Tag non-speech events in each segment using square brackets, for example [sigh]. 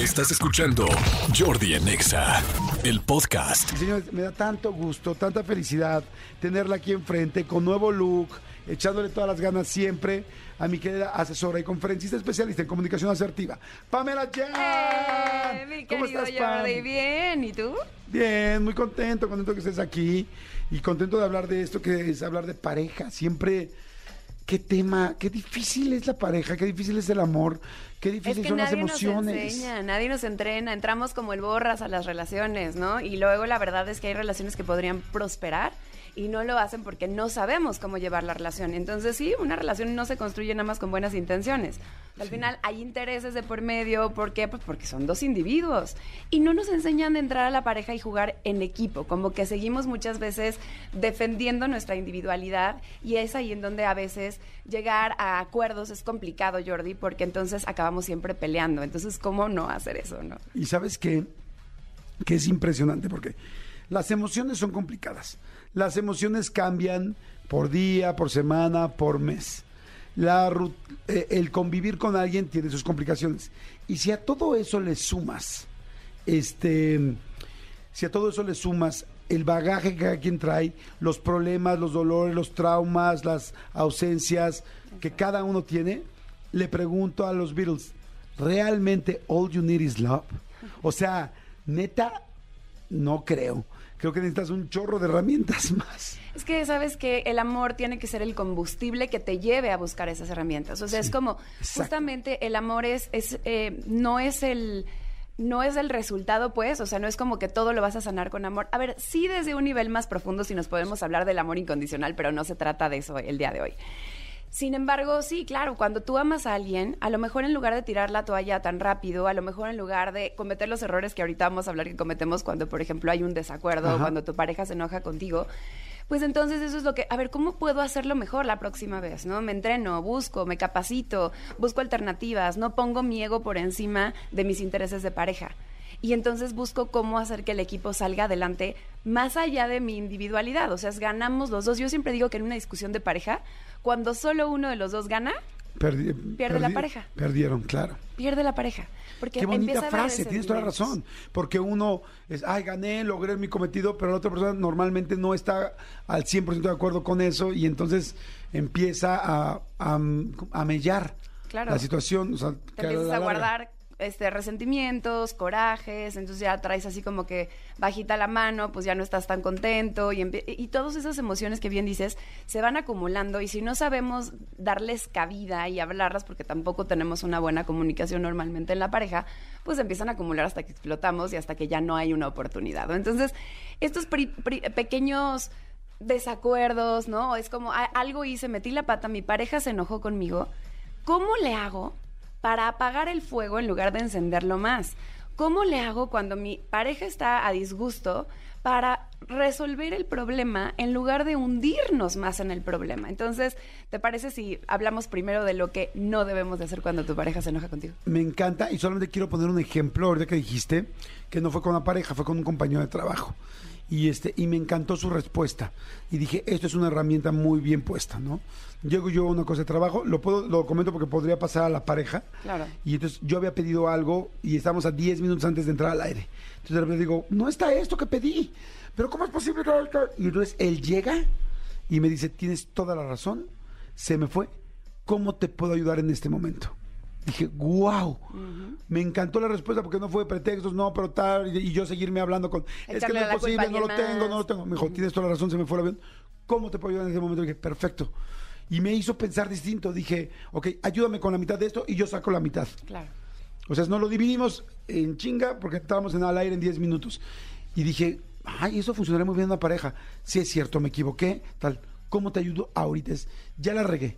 Estás escuchando Jordi en Exa, el podcast. Señores, me da tanto gusto, tanta felicidad tenerla aquí enfrente con nuevo look, echándole todas las ganas siempre a mi querida asesora y conferencista especialista en comunicación asertiva, Pamela Jan. ¡Eh, mi ¿Cómo querido estás, Pam? Jordi? Bien, ¿y tú? Bien, muy contento, contento que estés aquí y contento de hablar de esto que es hablar de pareja. Siempre, qué tema, qué difícil es la pareja, qué difícil es el amor, qué Es que son las nadie nos emociones. enseña, nadie nos entrena, entramos como el borras a las relaciones, ¿no? Y luego la verdad es que hay relaciones que podrían prosperar y no lo hacen porque no sabemos cómo llevar la relación. Entonces sí, una relación no se construye nada más con buenas intenciones. Al final hay intereses de por medio, ¿por qué? Pues porque son dos individuos. Y no nos enseñan de entrar a la pareja y jugar en equipo, como que seguimos muchas veces defendiendo nuestra individualidad y es ahí en donde a veces llegar a acuerdos es complicado, Jordi, porque entonces acabamos siempre peleando. Entonces, ¿cómo no hacer eso, no? Y sabes qué? Que es impresionante porque las emociones son complicadas. Las emociones cambian por día, por semana, por mes. La, eh, el convivir con alguien tiene sus complicaciones. Y si a todo eso le sumas, este, si a todo eso le sumas el bagaje que cada quien trae, los problemas, los dolores, los traumas, las ausencias que cada uno tiene, le pregunto a los Beatles, ¿realmente all you need is love? O sea, neta, no creo. Creo que necesitas un chorro de herramientas [laughs] más. Es que sabes que el amor tiene que ser el combustible que te lleve a buscar esas herramientas. O sea, es como exacto. justamente el amor es, es eh, no es el no es el resultado, pues, o sea, no es como que todo lo vas a sanar con amor. A ver, sí desde un nivel más profundo si nos podemos hablar del amor incondicional, pero no se trata de eso el día de hoy. Sin embargo, sí, claro, cuando tú amas a alguien, a lo mejor en lugar de tirar la toalla tan rápido, a lo mejor en lugar de cometer los errores que ahorita vamos a hablar que cometemos cuando, por ejemplo, hay un desacuerdo, Ajá. cuando tu pareja se enoja contigo, pues entonces eso es lo que, a ver, ¿cómo puedo hacerlo mejor la próxima vez? ¿No? Me entreno, busco, me capacito, busco alternativas, no pongo mi ego por encima de mis intereses de pareja. Y entonces busco cómo hacer que el equipo salga adelante más allá de mi individualidad. O sea, ganamos los dos. Yo siempre digo que en una discusión de pareja, cuando solo uno de los dos gana, Perdi- Pierde la pareja. Perdieron, claro. pierde la pareja. Porque Qué bonita frase, tienes toda la razón. Porque uno es, ay, gané, logré mi cometido, pero la otra persona normalmente no está al 100% de acuerdo con eso y entonces empieza a, a, a mellar Claro. la situación. O sea, te que la empiezas a guardar este resentimientos, corajes, entonces ya traes así como que bajita la mano, pues ya no estás tan contento y, y todas esas emociones que bien dices se van acumulando y si no sabemos darles cabida y hablarlas porque tampoco tenemos una buena comunicación normalmente en la pareja, pues empiezan a acumular hasta que explotamos y hasta que ya no hay una oportunidad. Entonces, estos pri- pri- pequeños desacuerdos, ¿no? Es como "Ah, algo hice, metí la pata, mi pareja se enojó conmigo. ¿Cómo le hago para apagar el fuego en lugar de encenderlo más? ¿Cómo le hago cuando mi pareja está a disgusto para resolver el problema en lugar de hundirnos más en el problema? Entonces, ¿te parece si hablamos primero de lo que no debemos de hacer cuando tu pareja se enoja contigo? Me encanta y solamente quiero poner un ejemplo ahorita que dijiste que no fue con una pareja, fue con un compañero de trabajo. Y este y me encantó su respuesta y dije, esto es una herramienta muy bien puesta, ¿no? Llego yo a una cosa de trabajo, lo puedo lo comento porque podría pasar a la pareja. Claro. Y entonces yo había pedido algo y estamos a 10 minutos antes de entrar al aire. Entonces de repente digo, no está esto que pedí. Pero ¿cómo es posible? Y entonces él llega y me dice, tienes toda la razón, se me fue. ¿Cómo te puedo ayudar en este momento? Dije, wow, me encantó la respuesta porque no fue de pretextos, no, pero tal, y, yo seguirme hablando con, es que no es posible, no lo tengo, no lo tengo. Me dijo, tienes toda la razón, se me fue el avión. ¿Cómo te puedo ayudar en ese momento? Dije, perfecto. Y me hizo pensar distinto. Dije, ok, ayúdame con la mitad de esto y yo saco la mitad. Claro. O sea, no lo dividimos en chinga porque estábamos en al aire en 10 minutos. Y dije, ay, eso funcionaría muy bien en una pareja. Sí es cierto, me equivoqué, tal. ¿Cómo te ayudo ahorita? Es, ya la regué.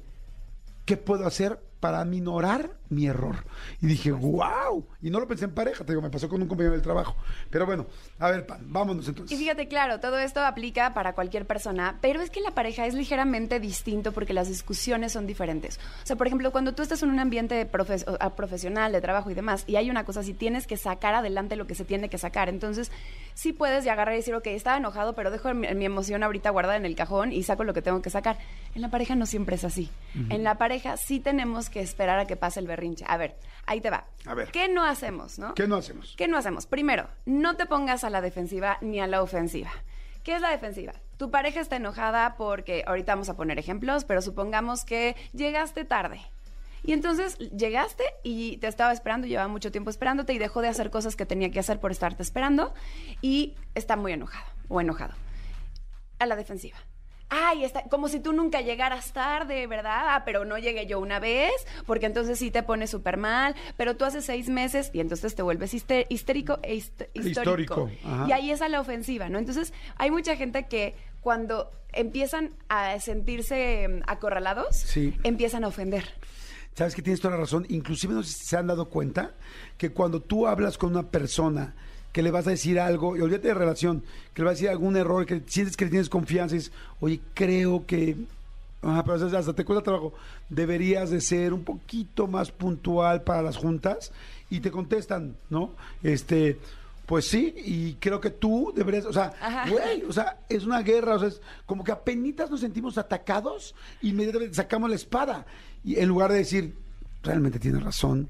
¿Qué puedo hacer para minorar mi error? Y dije, wow. Y no lo pensé en pareja, te digo, me pasó con un compañero del trabajo. Pero bueno, a ver, Pan, vámonos Y entonces. fíjate, claro, todo esto aplica para cualquier persona, pero es que la pareja es ligeramente distinto porque las discusiones son diferentes. O sea, por ejemplo, cuando tú estás en un ambiente profe- o- a- profesional, de trabajo y demás, y hay una cosa así, tienes que sacar adelante lo que se tiene que sacar. Entonces, sí puedes ya agarrar y decir, ok, estaba enojado, pero dejo mi, mi emoción ahorita guardada en el cajón y saco lo que tengo que sacar. En la pareja no siempre es así. En la pareja sí tenemos que esperar a que pase el berrinche. A ver, ahí te va. A ver. ¿Qué no hacemos, no? ¿Qué no hacemos? ¿Qué no hacemos? Primero, no te pongas a la defensiva ni a la ofensiva. ¿Qué es la defensiva? Tu pareja está enojada porque, ahorita vamos a poner ejemplos, pero supongamos que llegaste tarde. Y entonces llegaste y te estaba esperando, llevaba mucho tiempo esperándote y dejó de hacer cosas que tenía que hacer por estarte esperando y está muy enojado o enojado. A la defensiva. Ay, está, como si tú nunca llegaras tarde, ¿verdad? Ah, pero no llegué yo una vez, porque entonces sí te pones súper mal, pero tú hace seis meses y entonces te vuelves histérico e hist- histórico. Histórico. Y ahí es a la ofensiva, ¿no? Entonces hay mucha gente que cuando empiezan a sentirse mm, acorralados, Sí. empiezan a ofender. Sabes que tienes toda la razón. Inclusive no sé si se han dado cuenta que cuando tú hablas con una persona que le vas a decir algo, y olvídate de relación, que le vas a decir algún error, que sientes que le tienes confianza y dices, oye, creo que... Ajá, pero hasta- te cuesta trabajo. Deberías de ser un poquito más puntual para las juntas y te contestan, ¿no? Este, pues sí, y creo que tú deberías, o sea, güey, o sea, es una guerra, o sea, es como que apenas nos sentimos atacados, inmediatamente sacamos la espada. Y en lugar de decir, realmente tienes razón,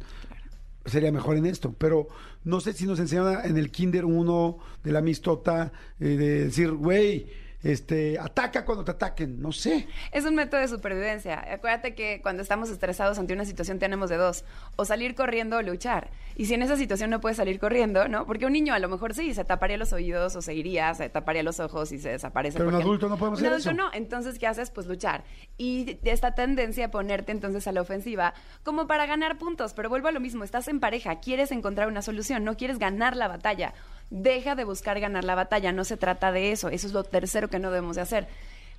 sería mejor en esto. Pero no sé si nos enseñan en el Kinder uno de la mistota, eh, de decir, güey, este, ataca cuando te ataquen, no sé. Es un método de supervivencia. Acuérdate que cuando estamos estresados ante una situación tenemos de dos, o salir corriendo o luchar. Y si en esa situación no puedes salir corriendo, ¿no? Porque un niño a lo mejor sí, se taparía los oídos o se iría, se taparía los ojos y se desaparece. Pero un adulto no podemos Un hacer adulto eso. no. Entonces, ¿qué haces? Pues luchar. Y esta tendencia a ponerte entonces a la ofensiva como para ganar puntos. Pero vuelvo a lo mismo, estás en pareja, quieres encontrar una solución, no quieres ganar la batalla. Deja de buscar ganar la batalla, no se trata de eso. Eso es lo tercero que no debemos de hacer.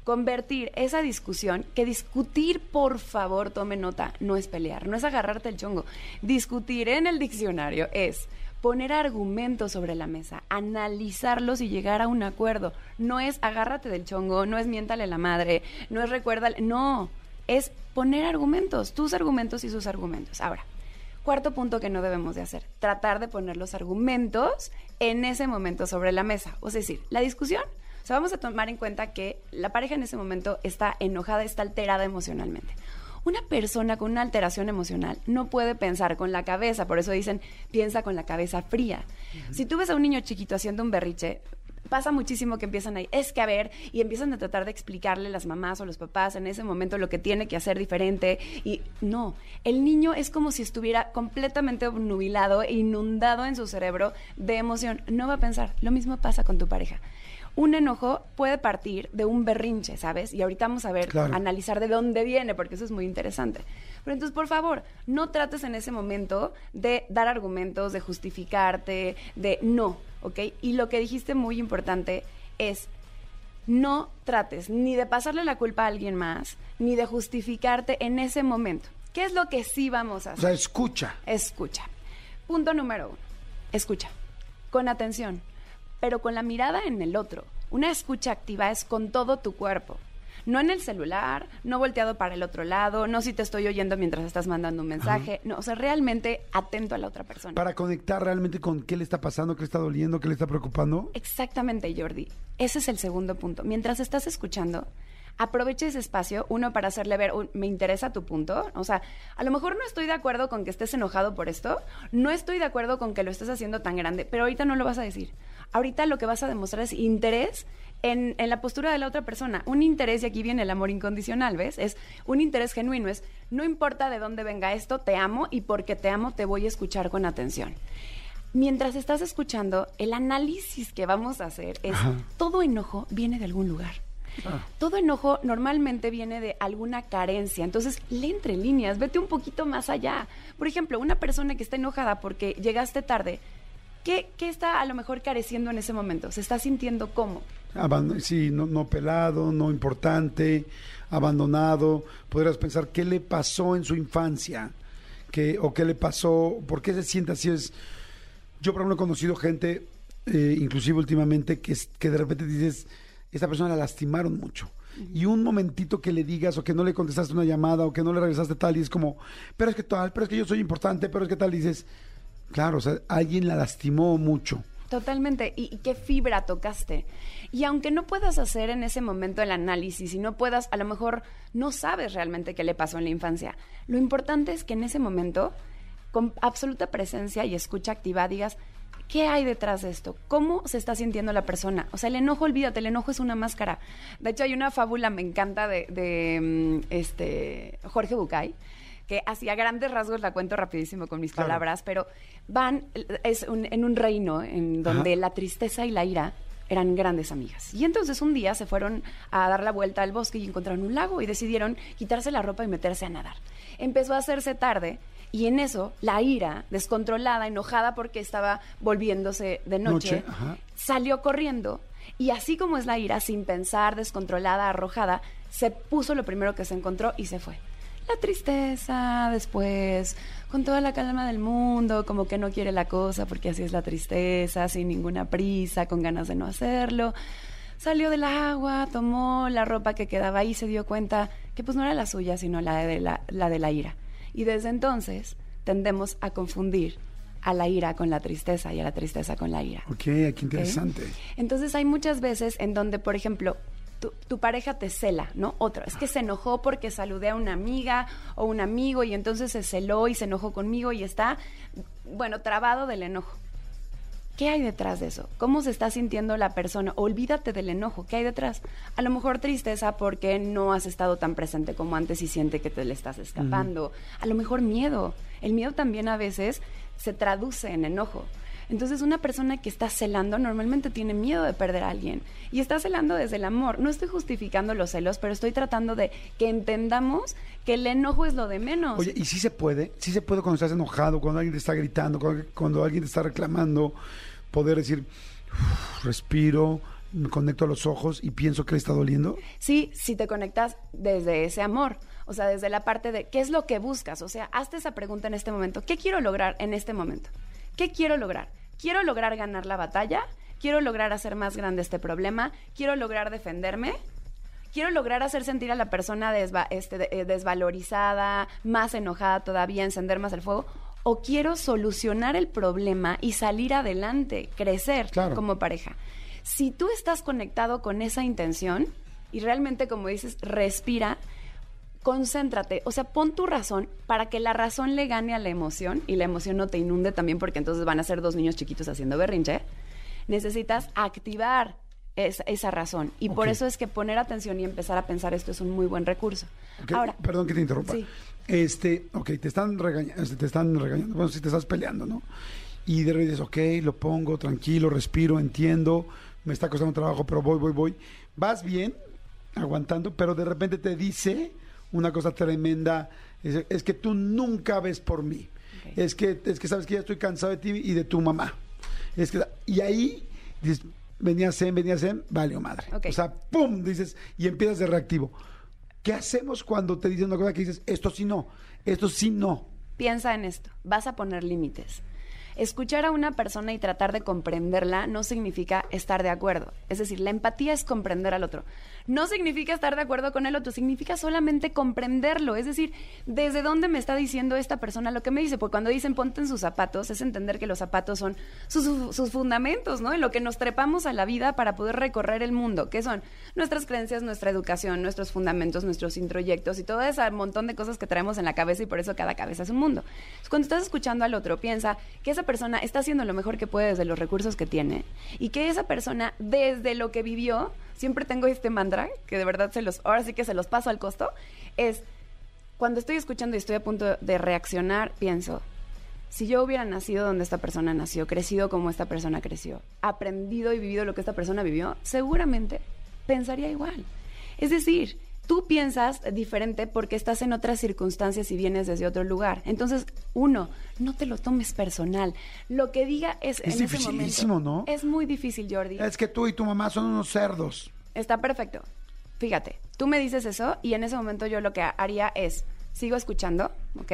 Convertir esa discusión, que discutir, por favor, tome nota, no es pelear, no es agarrarte el chongo. Discutir en el diccionario es poner argumentos sobre la mesa, analizarlos y llegar a un acuerdo. No es agárrate del chongo, no es miéntale la madre, no es recuérdale, no, es poner argumentos, tus argumentos y sus argumentos. Ahora, cuarto punto que no debemos de hacer, tratar de poner los argumentos en ese momento sobre la mesa. O sea, es decir, la discusión, o sea, vamos a tomar en cuenta que la pareja en ese momento está enojada, está alterada emocionalmente. Una persona con una alteración emocional no puede pensar con la cabeza, por eso dicen piensa con la cabeza fría. Si tú ves a un niño chiquito haciendo un berriche, pasa muchísimo que empiezan ahí, es que a ver, y empiezan a tratar de explicarle las mamás o los papás en ese momento lo que tiene que hacer diferente. Y no, el niño es como si estuviera completamente obnubilado e inundado en su cerebro de emoción. No va a pensar. Lo mismo pasa con tu pareja. Un enojo puede partir de un berrinche, ¿sabes? Y ahorita vamos a ver, Claro. analizar de dónde viene, porque eso es muy interesante. Pero entonces, por favor, no trates en ese momento de dar argumentos, de justificarte, de no, ¿ok? Y lo que dijiste muy importante es no trates ni de pasarle la culpa a alguien más, ni de justificarte en ese momento. ¿Qué es lo que sí vamos a O hacer? sea, escucha. Escucha. Punto número uno. Escucha. Con atención, pero con la mirada en el otro. Una escucha activa es con todo tu cuerpo. No en el celular, no volteado para el otro lado, no si te estoy oyendo mientras estás mandando un mensaje. No, o sea, realmente atento a la otra persona. Para conectar realmente con qué le está pasando, qué le está doliendo, qué le está preocupando. Exactamente, Jordi. Ese es el segundo punto. Mientras estás escuchando, aprovecha ese espacio, uno, para hacerle ver, "Un- me interesa tu punto. O sea, a lo mejor no estoy de acuerdo con que estés enojado por esto, no estoy de acuerdo con que lo estés haciendo tan grande, pero ahorita no lo vas a decir. Ahorita lo que vas a demostrar es interés en, en la postura de la otra persona. Un interés, y aquí viene el amor incondicional, ¿ves? Es un interés genuino, es no importa de dónde venga esto, te amo y porque te amo te voy a escuchar con atención. Mientras estás escuchando, el análisis que vamos a hacer es, Ajá. todo enojo viene de algún lugar. Todo enojo normalmente viene de alguna carencia. Entonces, lee entre líneas, vete un poquito más allá. Por ejemplo, una persona que está enojada porque llegaste tarde, ¿qué, qué está a lo mejor careciendo en ese momento? ¿Se está sintiendo cómo? Aband- sí, no, no pelado, no importante, abandonado. Podrías pensar qué le pasó en su infancia, ¿Qué- o qué le pasó, por qué se siente así. Es, yo, por ejemplo, he conocido gente, eh, inclusive últimamente, que, que de repente dices, esta persona la lastimaron mucho. Y un momentito que le digas o que no le contestaste una llamada o que no le regresaste tal y es como, pero es que tal, pero es que yo soy importante, pero es que tal, dices, claro, o sea, alguien la lastimó mucho. Totalmente. ¿Y, qué fibra tocaste? Y aunque no puedas hacer en ese momento el análisis y no puedas, a lo mejor no sabes realmente qué le pasó en la infancia. Lo importante es que en ese momento, con absoluta presencia y escucha activa, digas, ¿Qué hay detrás de esto? ¿Cómo se está sintiendo la persona? O sea, el enojo, olvídate, el enojo es una máscara. De hecho, hay una fábula, me encanta, de, de, mm, este, Jorge Bucay, que hacía grandes rasgos, la cuento rapidísimo con mis Claro. palabras, pero van, es un- en un reino en donde Ajá. la tristeza y la ira eran grandes amigas. Y entonces un día se fueron a dar la vuelta al bosque y encontraron un lago y decidieron quitarse la ropa y meterse a nadar. Empezó a hacerse tarde y en eso la ira, descontrolada, enojada porque estaba volviéndose de noche, Noche, salió corriendo y así como es la ira, sin pensar, descontrolada, arrojada, se puso lo primero que se encontró y se fue. La tristeza después, con toda la calma del mundo, como que no quiere la cosa porque así es la tristeza, sin ninguna prisa, con ganas de no hacerlo. Salió del agua, tomó la ropa que quedaba ahí y se dio cuenta que pues no era la suya, sino la de la, la de la ira. Y desde entonces tendemos a confundir a la ira con la tristeza y a la tristeza con la ira. Ok, qué interesante. Entonces hay muchas veces en donde, por ejemplo, tu, tu pareja te cela, ¿no? Otro, es que se enojó porque saludé a una amiga o un amigo y entonces se celó y se enojó conmigo y está, bueno, trabado del enojo. ¿Qué hay detrás de eso? ¿Cómo se está sintiendo la persona? Olvídate del enojo. ¿Qué hay detrás? A lo mejor tristeza porque no has estado tan presente como antes y siente que te le estás escapando. A lo mejor miedo. El miedo también a veces se traduce en enojo. Entonces una persona que está celando normalmente tiene miedo de perder a alguien y está celando desde el amor. No estoy justificando los celos, pero estoy tratando de que entendamos que el enojo es lo de menos. Oye, ¿y sí se puede? ¿Sí se puede cuando estás enojado, cuando alguien te está gritando, cuando, cuando alguien te está reclamando, poder decir, "Uf, respiro, me conecto a los ojos y pienso que le está doliendo? Sí, si te conectas desde ese amor, o sea, desde la parte de qué es lo que buscas, o sea, hazte esa pregunta en este momento, ¿qué quiero lograr en este momento? ¿Qué quiero lograr? ¿Quiero lograr ganar la batalla? ¿Quiero lograr hacer más grande este problema? ¿Quiero lograr defenderme? ¿Quiero lograr hacer sentir a la persona desva- este, eh, desvalorizada, más enojada todavía, encender más el fuego? ¿O quiero solucionar el problema y salir adelante, crecer Claro. como pareja? Si tú estás conectado con esa intención y realmente, como dices, respira, concéntrate, o sea, pon tu razón para que la razón le gane a la emoción y la emoción no te inunde también porque entonces van a ser dos niños chiquitos haciendo berrinche. Necesitas activar esa, esa razón y por eso es que poner atención y empezar a pensar esto es un muy buen recurso. Ahora, Perdón que te interrumpa. Sí. Este, ok, te están regañando, te están regañando, bueno, si te estás peleando, ¿no? Y de repente dices, ok, lo pongo, tranquilo, respiro, entiendo, me está costando trabajo, pero voy, voy, voy. Vas bien, aguantando, pero de repente te dice una cosa tremenda, es, es que tú nunca ves por mí. Es que, es que sabes que ya estoy cansado de ti y de tu mamá. Es que, y ahí dices, venía Zen, venía Zen, vale, madre. O sea, ¡pum! Dices, y empiezas de reactivo. ¿Qué hacemos cuando te dicen una cosa que dices, esto sí no, esto sí no? piensa en esto, vas a poner límites. Escuchar a una persona y tratar de comprenderla no significa estar de acuerdo. Es decir, la empatía es comprender al otro. No significa estar de acuerdo con el otro, significa solamente comprenderlo. Es decir, desde dónde me está diciendo esta persona lo que me dice. Porque cuando dicen ponte en sus zapatos, es entender que los zapatos son sus, fundamentos, ¿no? En lo que nos trepamos a la vida para poder recorrer el mundo, que son nuestras creencias, nuestra educación, nuestros fundamentos, nuestros introyectos y todo ese montón de cosas que traemos en la cabeza y por eso cada cabeza es un mundo. Cuando estás escuchando al otro, piensa que esa persona está haciendo lo mejor que puede desde los recursos que tiene y que esa persona desde lo que vivió, siempre tengo este mantra que de verdad se los, ahora sí que se los paso al costo, es cuando estoy escuchando y estoy a punto de reaccionar, pienso, si yo hubiera nacido donde esta persona nació, crecido como esta persona creció, aprendido y vivido lo que esta persona vivió, seguramente pensaría igual. Es decir, tú piensas diferente porque estás en otras circunstancias y vienes desde otro lugar. Entonces, uno, no te lo tomes personal. Lo que diga es... Es en ese dificilísimo, momento. ¿no? Es muy difícil, Jordi. Es que tú y tu mamá son unos cerdos. Está perfecto. Fíjate, tú me dices eso y en ese momento yo lo que haría es, sigo escuchando, ¿ok?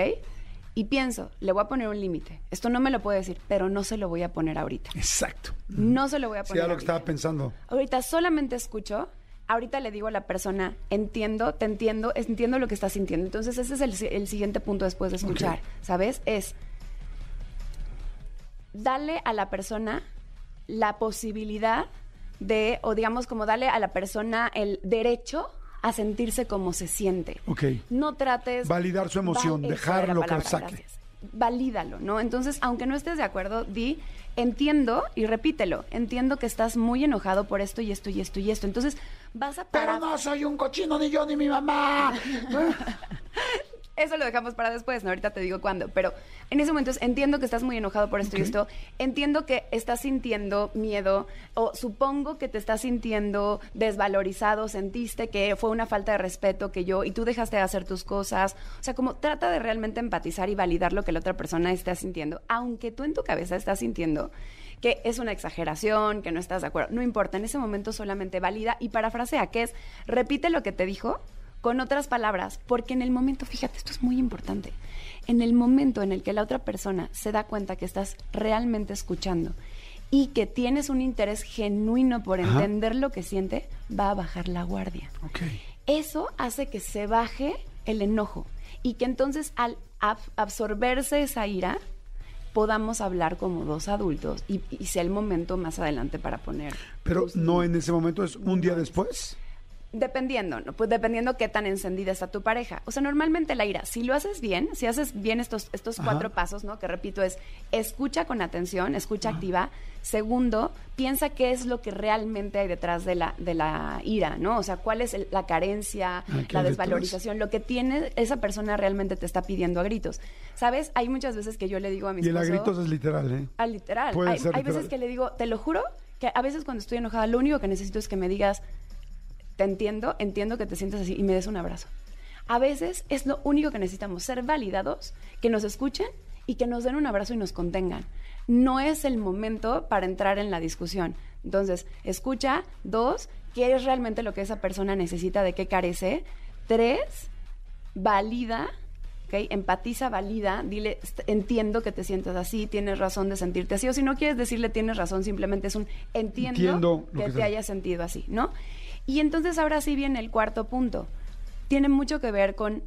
Y pienso, le voy a poner un límite. Esto no me lo puede decir, pero no se lo voy a poner ahorita. Exacto. No se lo voy a Sí, poner era lo que estaba pensando. Ahorita solamente escucho, ahorita le digo a la persona, entiendo, te entiendo, entiendo lo que estás sintiendo. Entonces ese es el, si- el siguiente punto después de escuchar. ¿sabes? Es, dale a la persona la posibilidad de, o digamos como darle a la persona el derecho a sentirse como se siente. Ok. No trates... Validar su emoción, Val- dejar esa era la lo que palabra, saque. gracias. Valídalo, ¿no? Entonces, aunque no estés de acuerdo, di, entiendo y repítelo. Entiendo que estás muy enojado por esto y esto y esto y esto. Entonces, vas a Pero no soy un cochino ni yo ni mi mamá. [laughs] Eso lo dejamos para después, ¿no? Ahorita te digo cuándo. Pero en ese momento entiendo que estás muy enojado por esto y esto. Entiendo que estás sintiendo miedo o supongo que te estás sintiendo desvalorizado, sentiste que fue una falta de respeto que yo y tú dejaste de hacer tus cosas. O sea, como trata de realmente empatizar y validar lo que la otra persona está sintiendo, aunque tú en tu cabeza estás sintiendo que es una exageración, que no estás de acuerdo. No importa, en ese momento solamente valida y parafrasea, que es repite lo que te dijo con otras palabras, porque en el momento, fíjate, esto es muy importante, en el momento en el que la otra persona se da cuenta que estás realmente escuchando y que tienes un interés genuino por Ajá. entender lo que siente, va a bajar la guardia. ok. Eso hace que se baje el enojo y que entonces al ab- absorberse esa ira podamos hablar como dos adultos y, y sea el momento más adelante para poner. Pero no en ese momento, es un día después. Dependiendo, ¿no? Pues dependiendo qué tan encendida está tu pareja. O sea, normalmente la ira, si lo haces bien, si haces bien estos, estos Ajá. cuatro pasos, ¿no? Que repito, es escucha con atención, escucha activa. Segundo, piensa qué es lo que realmente hay detrás de la, de la ira, ¿no? O sea, cuál es el- la carencia, Ah, ¿qué hay la detrás? desvalorización, lo que tiene esa persona realmente te está pidiendo a gritos. ¿Sabes? Hay muchas veces que yo le digo a mi Y el a gritos es literal, ¿eh? Ah, literal. Puede hay ser hay literal. veces que le digo, te lo juro, que a veces cuando estoy enojada, lo único que necesito es que me digas, te entiendo, entiendo que te sientas así y me des un abrazo. A veces es lo único que necesitamos, ser validados, que nos escuchen y que nos den un abrazo y nos contengan. No es el momento para entrar en la discusión. Entonces, escucha. Dos, ¿qué es realmente lo que esa persona necesita, de qué carece? Tres, valida, ¿ok? Empatiza, valida, dile, "Est- entiendo que te sientas así, tienes razón de sentirte así, o si no quieres decirle tienes razón, simplemente es un entiendo, que, que te sea. hayas sentido así, ¿no? Y entonces ahora sí viene el cuarto punto. Tiene mucho que ver con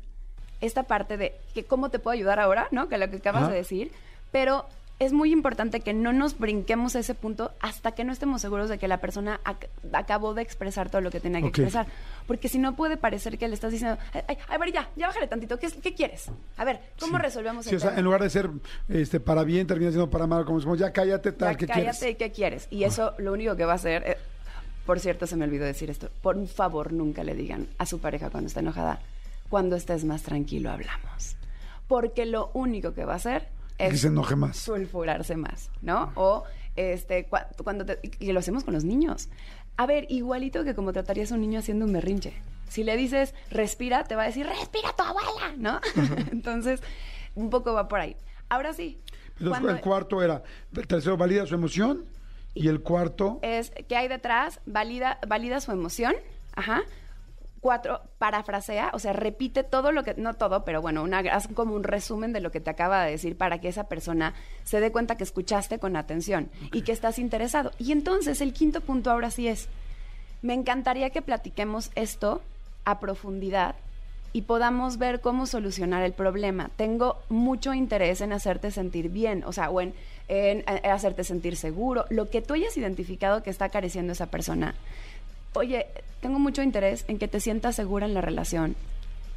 esta parte de que cómo te puedo ayudar ahora, ¿no? Que lo que acabas Ajá. de decir, pero es muy importante que no nos brinquemos ese punto hasta que no estemos seguros de que la persona ac- acabó de expresar todo lo que tenía que Ok. expresar. Porque si no puede parecer que le estás diciendo, ay, ay, a ver, ya, ya bájale tantito, ¿qué, qué quieres? A ver, ¿cómo Sí. resolvemos Sí, el o sea, tema? en lugar de ser este, para bien, termina siendo para mal, como decimos, ya cállate, tal, Ya que cállate quieres? y qué quieres. Y eso lo único que va a hacer, eh, por cierto, se me olvidó decir esto, por favor nunca le digan a su pareja cuando está enojada, cuando estés más tranquilo hablamos. Porque lo único que va a hacer Que es se enoje más. sulfurarse más, ¿no? O este cua- cuando te- y lo hacemos con los niños. A ver, igualito que como tratarías a un niño haciendo un berrinche. Si le dices respira, te va a decir respira tu abuela, ¿no? [laughs] Entonces, un poco va por ahí. Ahora sí. Entonces, cuando- el cuarto era, el tercero valida su emoción y el cuarto, es qué hay detrás, valida, valida su emoción, ajá. Cuatro, parafrasea, o sea, repite todo lo que, no todo, pero bueno, una, haz como un resumen de lo que te acaba de decir para que esa persona se dé cuenta que escuchaste con atención y que estás interesado. Y entonces el quinto punto ahora sí es, me encantaría que platiquemos esto a profundidad y podamos ver cómo solucionar el problema. Tengo mucho interés en hacerte sentir bien, o sea, o en, en, hacerte sentir seguro, lo que tú hayas identificado que está careciendo esa persona. Oye, tengo mucho interés en que te sientas segura en la relación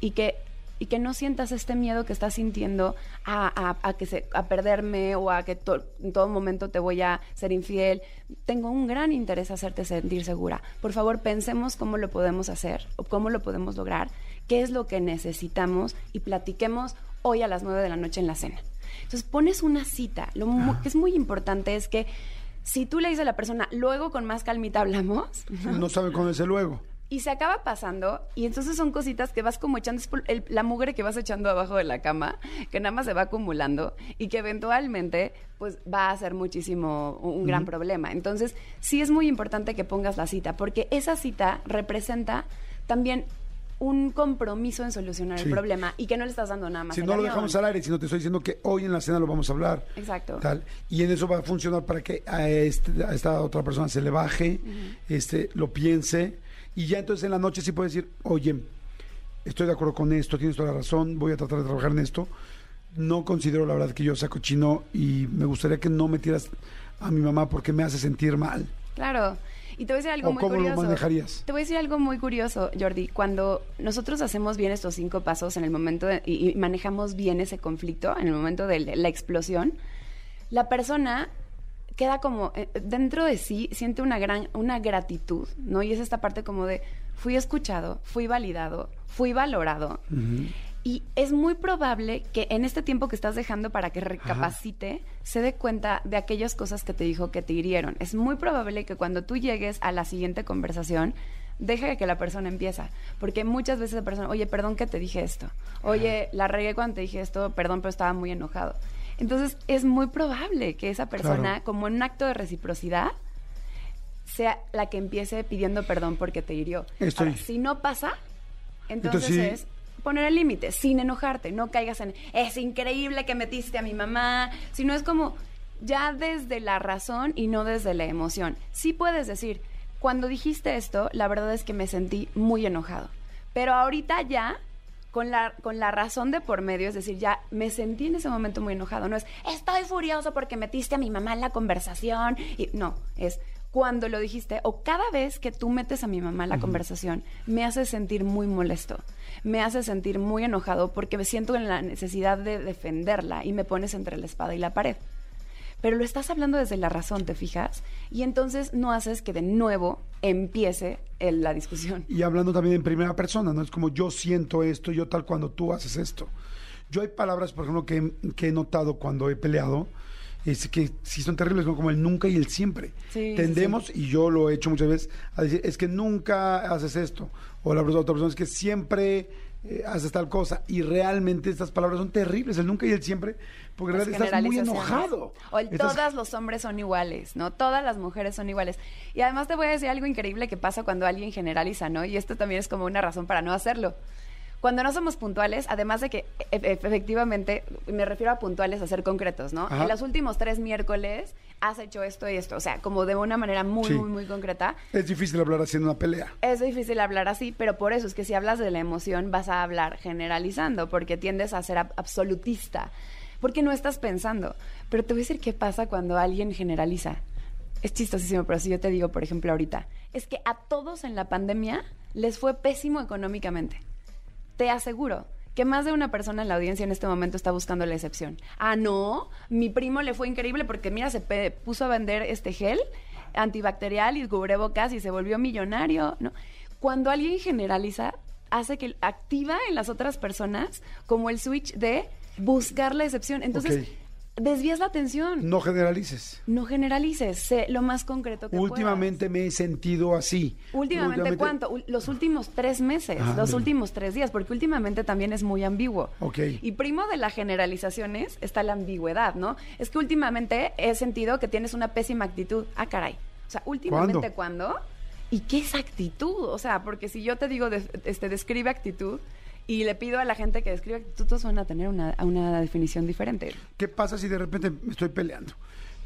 y que y que no sientas este miedo que estás sintiendo a, a- que a perderme o a que en todo momento te voy a ser infiel. Tengo un gran interés en hacerte sentir segura. Por favor, pensemos cómo lo podemos hacer o cómo lo podemos lograr, qué es lo que necesitamos y platiquemos hoy a las nueve de la noche en la cena. Entonces pones una cita. Lo mu- que es muy importante es que si tú le dices a la persona, luego con más calmita hablamos, no sabe con ese luego. y se acaba pasando, y entonces son cositas que vas como echando, el- la mugre que vas echando abajo de la cama, que nada más se va acumulando y que eventualmente pues va a ser muchísimo un, un gran problema. Entonces sí es muy importante que pongas la cita, porque esa cita representa también un compromiso en solucionar Sí. el problema y que no le estás dando nada más. Si no lo dejamos al aire, sino te estoy diciendo que hoy en la cena lo vamos a hablar. Exacto. Tal. Y en eso va a funcionar para que a, este- a esta otra persona se le baje, este, lo piense. Y ya entonces en la noche sí puede decir, oye, estoy de acuerdo con esto, tienes toda la razón, voy a tratar de trabajar en esto. No considero la verdad que yo sea cochino y me gustaría que no metieras a mi mamá porque me hace sentir mal. Claro. Y te voy a decir algo ¿O muy cómo lo curioso. manejarías? Te voy a decir algo muy curioso, Jordi. Cuando nosotros hacemos bien estos cinco pasos en el momento de- y, y manejamos bien ese conflicto, en el momento de la explosión, la persona queda como eh, dentro de sí siente una gran una gratitud, ¿no? Y es esta parte como de fui escuchado, fui validado, fui valorado. Y es muy probable que en este tiempo que estás dejando para que recapacite, se dé cuenta de aquellas cosas que te dijo que te hirieron. Es muy probable que cuando tú llegues a la siguiente conversación, deje que la persona empieza. Porque muchas veces la persona, oye, perdón que te dije esto. Oye, la regué cuando te dije esto, perdón, pero estaba muy enojado. Entonces, es muy probable que esa persona, Claro. como en un acto de reciprocidad, sea la que empiece pidiendo perdón porque te hirió. Estoy- Ahora, si no pasa, entonces, Entonces, sí. Poner el límite, sin enojarte, no caigas en, es increíble que metiste a mi mamá, sino es como ya desde la razón y no desde la emoción. Sí puedes decir, cuando dijiste esto, la verdad es que me sentí muy enojado, pero ahorita ya... Con la, con la razón de por medio, es decir, ya me sentí en ese momento muy enojado. No es, estoy furioso porque metiste a mi mamá en la conversación. Y, no, es cuando lo dijiste o cada vez que tú metes a mi mamá en la conversación, me hace sentir muy molesto, me hace sentir muy enojado porque me siento en la necesidad de defenderla y me pones entre la espada y la pared. Pero lo estás hablando desde la razón, ¿te fijas? Y entonces no haces que de nuevo empiece el- la discusión. Y hablando también en primera persona, ¿no? Es como yo siento esto, yo tal cuando tú haces esto. Yo hay palabras, por ejemplo, que, que he notado cuando he peleado, es que sí son terribles, ¿no? Como el nunca y el siempre. Sí, Tendemos, y yo lo he hecho muchas veces, a decir, es que nunca haces esto. O la otra persona es que siempre eh, haces tal cosa. Y realmente estas palabras son terribles, el nunca y el siempre, porque en realidad estás muy enojado. O el Estás- todas los hombres son iguales, ¿no? Todas las mujeres son iguales. Y además te voy a decir algo increíble que pasa cuando alguien generaliza, ¿no? Y esto también es como una razón para no hacerlo. Cuando no somos puntuales, además de que e- e- efectivamente, me refiero a puntuales, a ser concretos, ¿no? Ajá. En los últimos tres miércoles has hecho esto y esto, o sea, como de una manera muy, Sí. muy, muy concreta. Es difícil hablar haciendo una pelea. Es difícil hablar así, pero por eso es que si hablas de la emoción vas a hablar generalizando, porque tiendes a ser ab- absolutista, porque no estás pensando. Pero te voy a decir qué pasa cuando alguien generaliza. Es chistosísimo, pero si yo te digo, por ejemplo, ahorita, es que a todos en la pandemia les fue pésimo económicamente. Te aseguro que más de una persona en la audiencia en este momento está buscando la excepción. Ah, no, mi primo le fue increíble porque mira, se puso a vender este gel antibacterial y cubrebocas y se volvió millonario, ¿no? Cuando alguien generaliza, hace que activa en las otras personas como el switch de buscar la excepción. Entonces. Desvías la atención. No generalices. No generalices, sé lo más concreto que Últimamente me he sentido así. Últimamente, ¿cuánto? Los últimos tres meses, Ah, los mira. últimos tres días, porque últimamente también es muy ambiguo. Ok. Y primo de las generalizaciones está la ambigüedad, ¿no? Es que últimamente he sentido que tienes una pésima actitud. Ah, caray. O sea, últimamente, ¿cuándo? ¿Y qué es actitud? O sea, porque si yo te digo, de- este, describe actitud y le pido a la gente que describa actitud, todos van a tener una, una definición diferente. ¿Qué pasa si de repente me estoy peleando?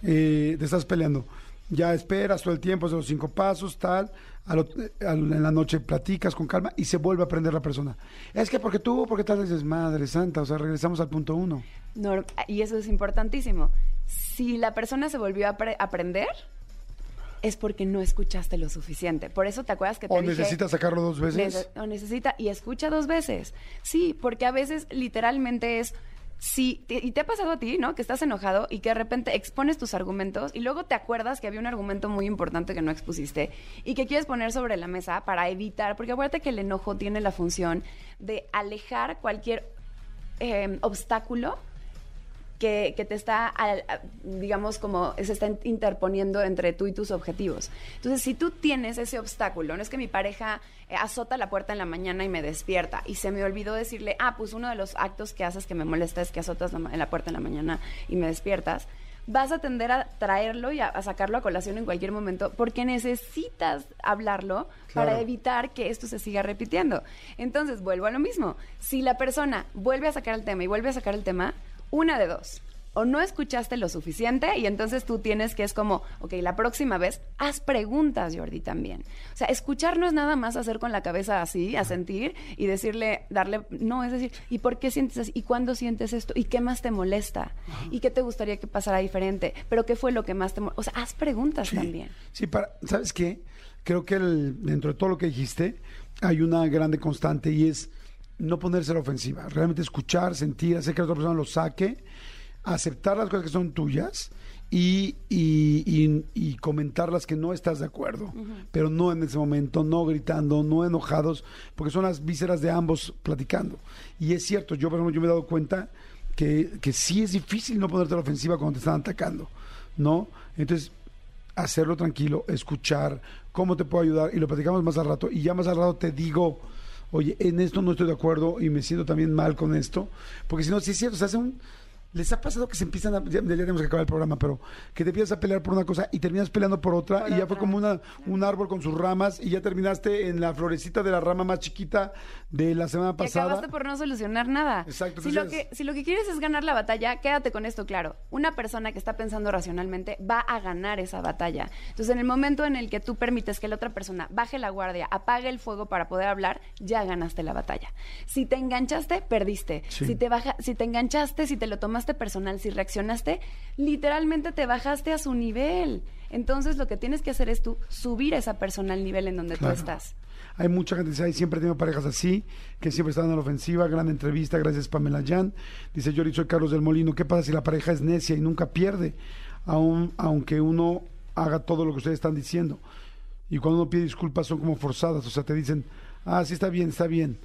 Eh, te estás peleando. Ya esperas todo el tiempo, haces los cinco pasos, tal. al ot- al- en la noche platicas con calma y se vuelve a aprender la persona. Es que porque tú, porque tal, dices, madre santa, o sea, regresamos al punto uno. Nor- y eso es importantísimo. Si la persona se volvió a apre- aprender, es porque no escuchaste lo suficiente. Por eso te acuerdas que te O dije... necesitas sacarlo dos veces. Nece- o necesita y escucha dos veces. Sí, porque a veces literalmente es sí, te- y te ha pasado a ti, ¿no? Que estás enojado y que de repente expones tus argumentos y luego te acuerdas que había un argumento muy importante que no expusiste y que quieres poner sobre la mesa para evitar, porque acuérdate que el enojo tiene la función de alejar cualquier eh, obstáculo que, que te está, al- digamos, como se está interponiendo entre tú y tus objetivos. Entonces, si tú tienes ese obstáculo, no es que mi pareja eh, azota la puerta en la mañana y me despierta y se me olvidó decirle, ah, pues uno de los actos que haces que me molesta es que azotas en la puerta en la mañana y me despiertas, vas a tender a traerlo y a, a sacarlo a colación en cualquier momento porque necesitas hablarlo para evitar que esto se siga repitiendo. Entonces, vuelvo a lo mismo. Si la persona vuelve a sacar el tema y vuelve a sacar el tema, una de dos. o no escuchaste lo suficiente y entonces tú tienes que es como, ok, la próxima vez haz preguntas, Jordi, también. O sea, escuchar no es nada más hacer con la cabeza así, a sentir y decirle, darle, no, es decir, ¿y por qué sientes así? ¿Y cuándo sientes esto? ¿Y qué más te molesta? ¿Y qué te gustaría que pasara diferente? ¿Pero qué fue lo que más te molesta? O sea, haz preguntas Sí. también. Sí, para, ¿sabes qué? Creo que el- dentro de todo lo que dijiste hay una grande constante y es no ponerse a la ofensiva. Realmente escuchar, sentir, hacer que la otra persona lo saque, aceptar las cosas que son tuyas y, y- y- y comentar las que no estás de acuerdo. Pero no en ese momento, no gritando, no enojados, porque son las vísceras de ambos platicando. Y es cierto, yo por ejemplo, yo me he dado cuenta que, que sí es difícil no ponerte a la ofensiva cuando te están atacando, ¿no? Entonces, hacerlo tranquilo, escuchar cómo te puedo ayudar y lo platicamos más al rato y ya más al rato te digo, oye, en esto no estoy de acuerdo y me siento también mal con esto, porque si no, sí es cierto, se hace un... ¿Les ha pasado que se empiezan a... Ya, ya tenemos que acabar el programa, pero que te empiezas a pelear por una cosa y terminas peleando por otra Por y ya fue como una, un árbol con sus ramas y ya terminaste en la florecita de la rama más chiquita de la semana Y pasada. acabaste por no solucionar nada. Exacto, Si lo, que, si lo que quieres es ganar la batalla, quédate con esto claro. Una persona que está pensando racionalmente va a ganar esa batalla. Entonces, en el momento en el que tú permites que la otra persona baje la guardia, apague el fuego para poder hablar, ya ganaste la batalla. Si te enganchaste, perdiste. Sí. Si te baja, si te enganchaste, si te lo tomaste personal, si reaccionaste, literalmente te bajaste a su nivel. Entonces, lo que tienes que hacer es tú subir esa persona al nivel en donde Claro. tú estás. Hay mucha gente que dice, "Ay, siempre he tenido parejas así, que siempre están en la ofensiva. Gran entrevista, gracias Pamela Jan. Dice Yori, soy Carlos del Molino. ¿Qué pasa si la pareja es necia y nunca pierde? Aun, aunque uno haga todo lo que ustedes están diciendo. Y cuando uno pide disculpas son como forzadas. O sea, te dicen, ah, sí está bien, está bien.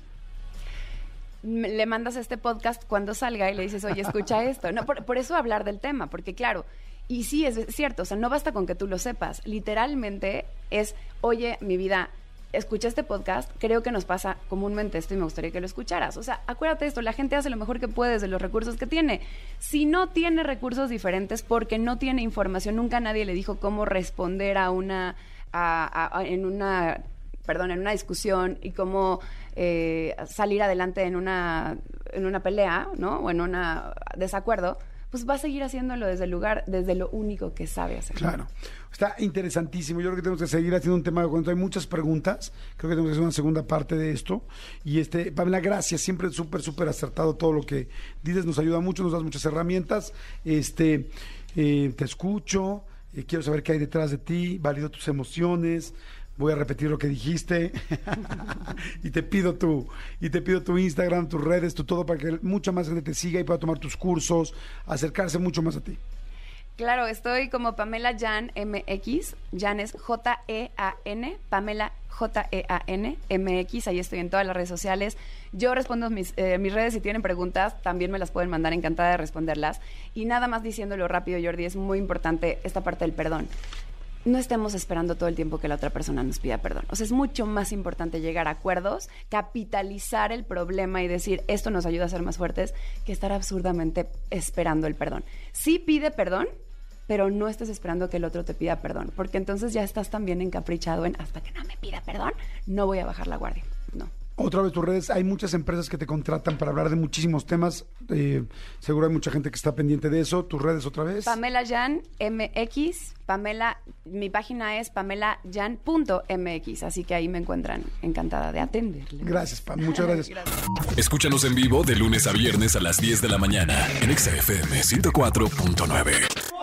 Le mandas este podcast cuando salga y le dices, oye, escucha esto. No, por, por eso hablar del tema, porque claro, y sí es cierto, o sea, no basta con que tú lo sepas. Literalmente es, oye, mi vida, escucha este podcast, creo que nos pasa comúnmente esto y me gustaría que lo escucharas. O sea, acuérdate de esto, la gente hace lo mejor que puede de los recursos que tiene. Si no tiene recursos diferentes porque no tiene información, nunca nadie le dijo cómo responder a una, a- en una perdón, en una discusión y cómo eh, salir adelante en una, en una pelea, ¿no? O en un desacuerdo, pues va a seguir haciéndolo desde el lugar, desde lo único que sabe hacer. Claro. Está interesantísimo. Yo creo que tenemos que seguir haciendo un tema cuando hay muchas preguntas. Creo que tenemos que hacer una segunda parte de esto. Y este, Pamela, gracias. Siempre súper, súper acertado todo lo que dices. Nos ayuda mucho, nos das muchas herramientas. Este, eh, te escucho. eh, quiero saber qué hay detrás de ti. Valido tus emociones. Voy a repetir lo que dijiste [laughs] y te pido tu y te pido tu Instagram, tus redes, tu todo para que mucha más gente te siga y pueda tomar tus cursos, acercarse mucho más a ti. Claro, estoy como Pamela Jan MX. Jan es J-E-A-N. Pamela J-E-A-N MX. Ahí estoy en todas las redes sociales. Yo respondo mis, eh, mis redes. Si tienen preguntas, también me las pueden mandar. Encantada de responderlas. Y nada más diciéndolo rápido, Jordi, es muy importante esta parte del perdón. No estemos esperando todo el tiempo que la otra persona nos pida perdón. O sea, es mucho más importante llegar a acuerdos, capitalizar el problema y decir, esto nos ayuda a ser más fuertes, que estar absurdamente esperando el perdón. Sí pide perdón, pero no estés esperando que el otro te pida perdón, porque entonces ya estás también encaprichado en hasta que no me pida perdón, no voy a bajar la guardia. No. Otra vez tus redes, hay muchas empresas que te contratan para hablar de muchísimos temas. eh, seguro hay mucha gente que está pendiente de eso. Tus redes otra vez. Pamela Jan MX, Pamela, mi página es pamelajan.mx, así que ahí me encuentran encantada de atenderle. Gracias, Pam. Muchas gracias. [laughs] Escúchanos en vivo de lunes a viernes a las 10 de la mañana en Exa FM 104.9.